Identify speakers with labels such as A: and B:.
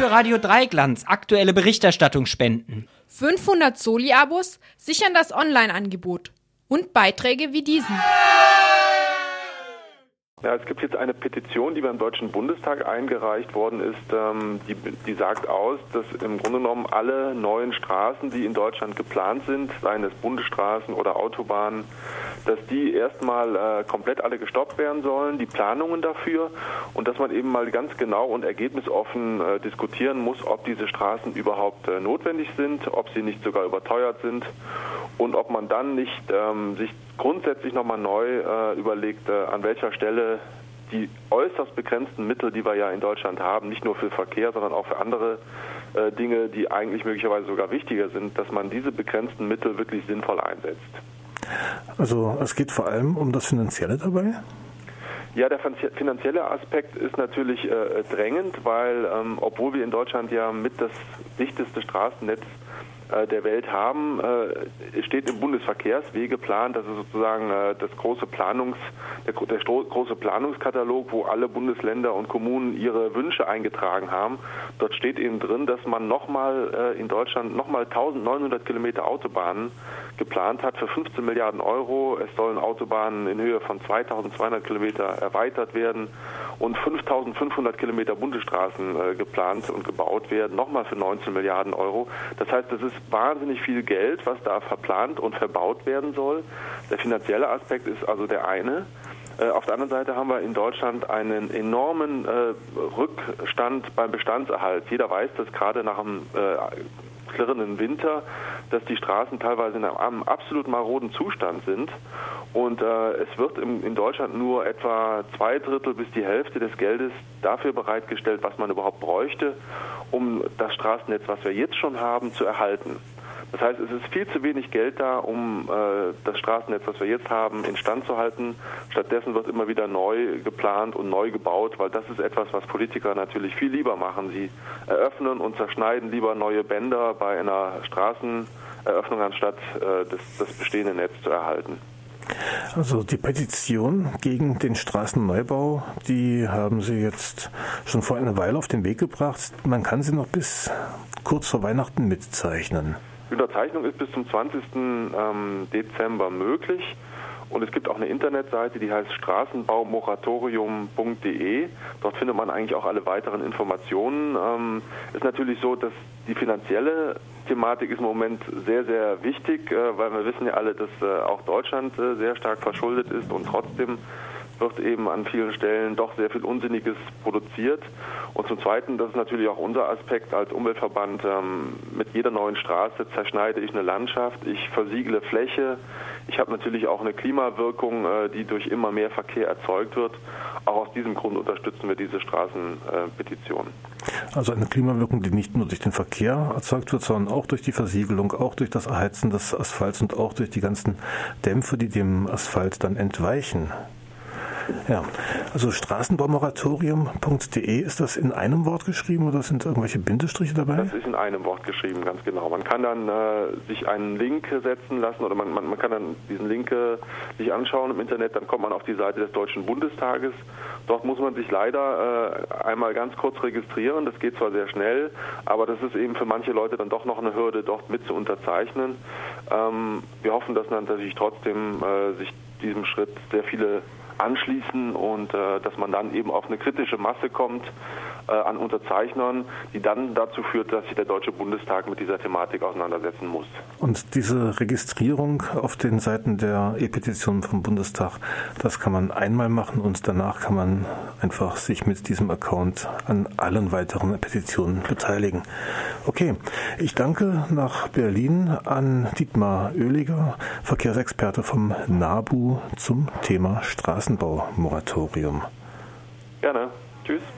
A: für Radio Dreiglanz aktuelle Berichterstattung spenden.
B: 500 Soli-Abos sichern das Online-Angebot und Beiträge wie diesen.
C: Ja, es gibt jetzt eine Petition, die beim Deutschen Bundestag eingereicht worden ist, ähm, die, die sagt aus, dass im Grunde genommen alle neuen Straßen, die in Deutschland geplant sind, seien es Bundesstraßen oder Autobahnen, dass die erstmal äh, komplett alle gestoppt werden sollen, die Planungen dafür. Und dass man eben mal ganz genau und ergebnisoffen äh, diskutieren muss, ob diese Straßen überhaupt äh, notwendig sind, ob sie nicht sogar überteuert sind. Und ob man dann nicht ähm, sich grundsätzlich nochmal neu äh, überlegt, äh, an welcher Stelle die äußerst begrenzten Mittel, die wir ja in Deutschland haben, nicht nur für Verkehr, sondern auch für andere äh, Dinge, die eigentlich möglicherweise sogar wichtiger sind, dass man diese begrenzten Mittel wirklich sinnvoll einsetzt.
D: Also es geht vor allem um das Finanzielle dabei?
C: Ja, der finanzielle Aspekt ist natürlich äh, drängend, weil ähm, obwohl wir in Deutschland ja mit das dichteste Straßennetz der Welt haben, äh, steht im Bundesverkehrswegeplan, das ist sozusagen äh, das große Planungs, der, der große Planungskatalog, wo alle Bundesländer und Kommunen ihre Wünsche eingetragen haben. Dort steht eben drin, dass man nochmal in Deutschland nochmal 1900 Kilometer Autobahnen geplant hat für 15 Milliarden Euro. Es sollen Autobahnen in Höhe von 2200 Kilometer erweitert werden und 5500 Kilometer Bundesstraßen geplant und gebaut werden, nochmal für 19 Milliarden Euro. Das heißt, das ist wahnsinnig viel Geld, was da verplant und verbaut werden soll. Der finanzielle Aspekt ist also der eine. Äh, auf der anderen Seite haben wir in Deutschland einen enormen äh, Rückstand beim Bestandserhalt. Jeder weiß, dass gerade nach äh, klirrenden Winter, dass die Straßen teilweise in einem absolut maroden Zustand sind. Und äh, es wird im, in Deutschland nur etwa zwei Drittel bis die Hälfte des Geldes dafür bereitgestellt, was man überhaupt bräuchte, um das Straßennetz, was wir jetzt schon haben, zu erhalten. Das heißt, es ist viel zu wenig Geld da, um äh, das Straßennetz, was wir jetzt haben, instand zu halten. Stattdessen wird immer wieder neu geplant und neu gebaut, weil das ist etwas, was Politiker natürlich viel lieber machen. Sie eröffnen und zerschneiden lieber neue Bänder bei einer Straßeneröffnung, anstatt äh, das, das bestehende Netz zu erhalten.
D: Also die Petition gegen den Straßenneubau, die haben Sie jetzt schon vor einer Weile auf den Weg gebracht. Man kann sie noch bis kurz vor Weihnachten mitzeichnen.
C: Die Unterzeichnung ist bis zum 20. Ähm, Dezember möglich. Und es gibt auch eine Internetseite, die heißt straßenbaumoratorium.de. Dort findet man eigentlich auch alle weiteren Informationen. Ähm, ist natürlich so, dass die finanzielle Thematik ist im Moment sehr, sehr wichtig, äh, weil wir wissen ja alle, dass äh, auch Deutschland äh, sehr stark verschuldet ist und trotzdem wird eben an vielen Stellen doch sehr viel Unsinniges produziert. Und zum Zweiten, das ist natürlich auch unser Aspekt als Umweltverband, ähm, mit jeder neuen Straße zerschneide ich eine Landschaft, ich versiegle Fläche, ich habe natürlich auch eine Klimawirkung, äh, die durch immer mehr Verkehr erzeugt wird. Auch aus diesem Grund unterstützen wir diese Straßenpetition.
D: Also eine Klimawirkung, die nicht nur durch den Verkehr erzeugt wird, sondern auch durch die Versiegelung, auch durch das Erheizen des Asphalts und auch durch die ganzen Dämpfe, die dem Asphalt dann entweichen. Ja, also straßenbaumoratorium.de, ist das in einem Wort geschrieben oder sind irgendwelche Bindestriche dabei?
C: Das ist in einem Wort geschrieben, ganz genau. Man kann dann äh, sich einen Link setzen lassen oder man, man, man kann dann diesen Link äh, sich anschauen im Internet, dann kommt man auf die Seite des Deutschen Bundestages. Dort muss man sich leider äh, einmal ganz kurz registrieren. Das geht zwar sehr schnell, aber das ist eben für manche Leute dann doch noch eine Hürde, dort mit zu unterzeichnen. Ähm, wir hoffen, dass natürlich trotzdem äh, sich diesem Schritt sehr viele anschließen und äh, dass man dann eben auf eine kritische Masse kommt äh, an Unterzeichnern, die dann dazu führt, dass sich der Deutsche Bundestag mit dieser Thematik auseinandersetzen muss.
D: Und diese Registrierung auf den Seiten der E-Petition vom Bundestag, das kann man einmal machen und danach kann man einfach sich mit diesem Account an allen weiteren Petitionen beteiligen. Okay, ich danke nach Berlin an Dietmar Oehliger, Verkehrsexperte vom NABU zum Thema Straßenbaumoratorium.
C: Gerne. Tschüss.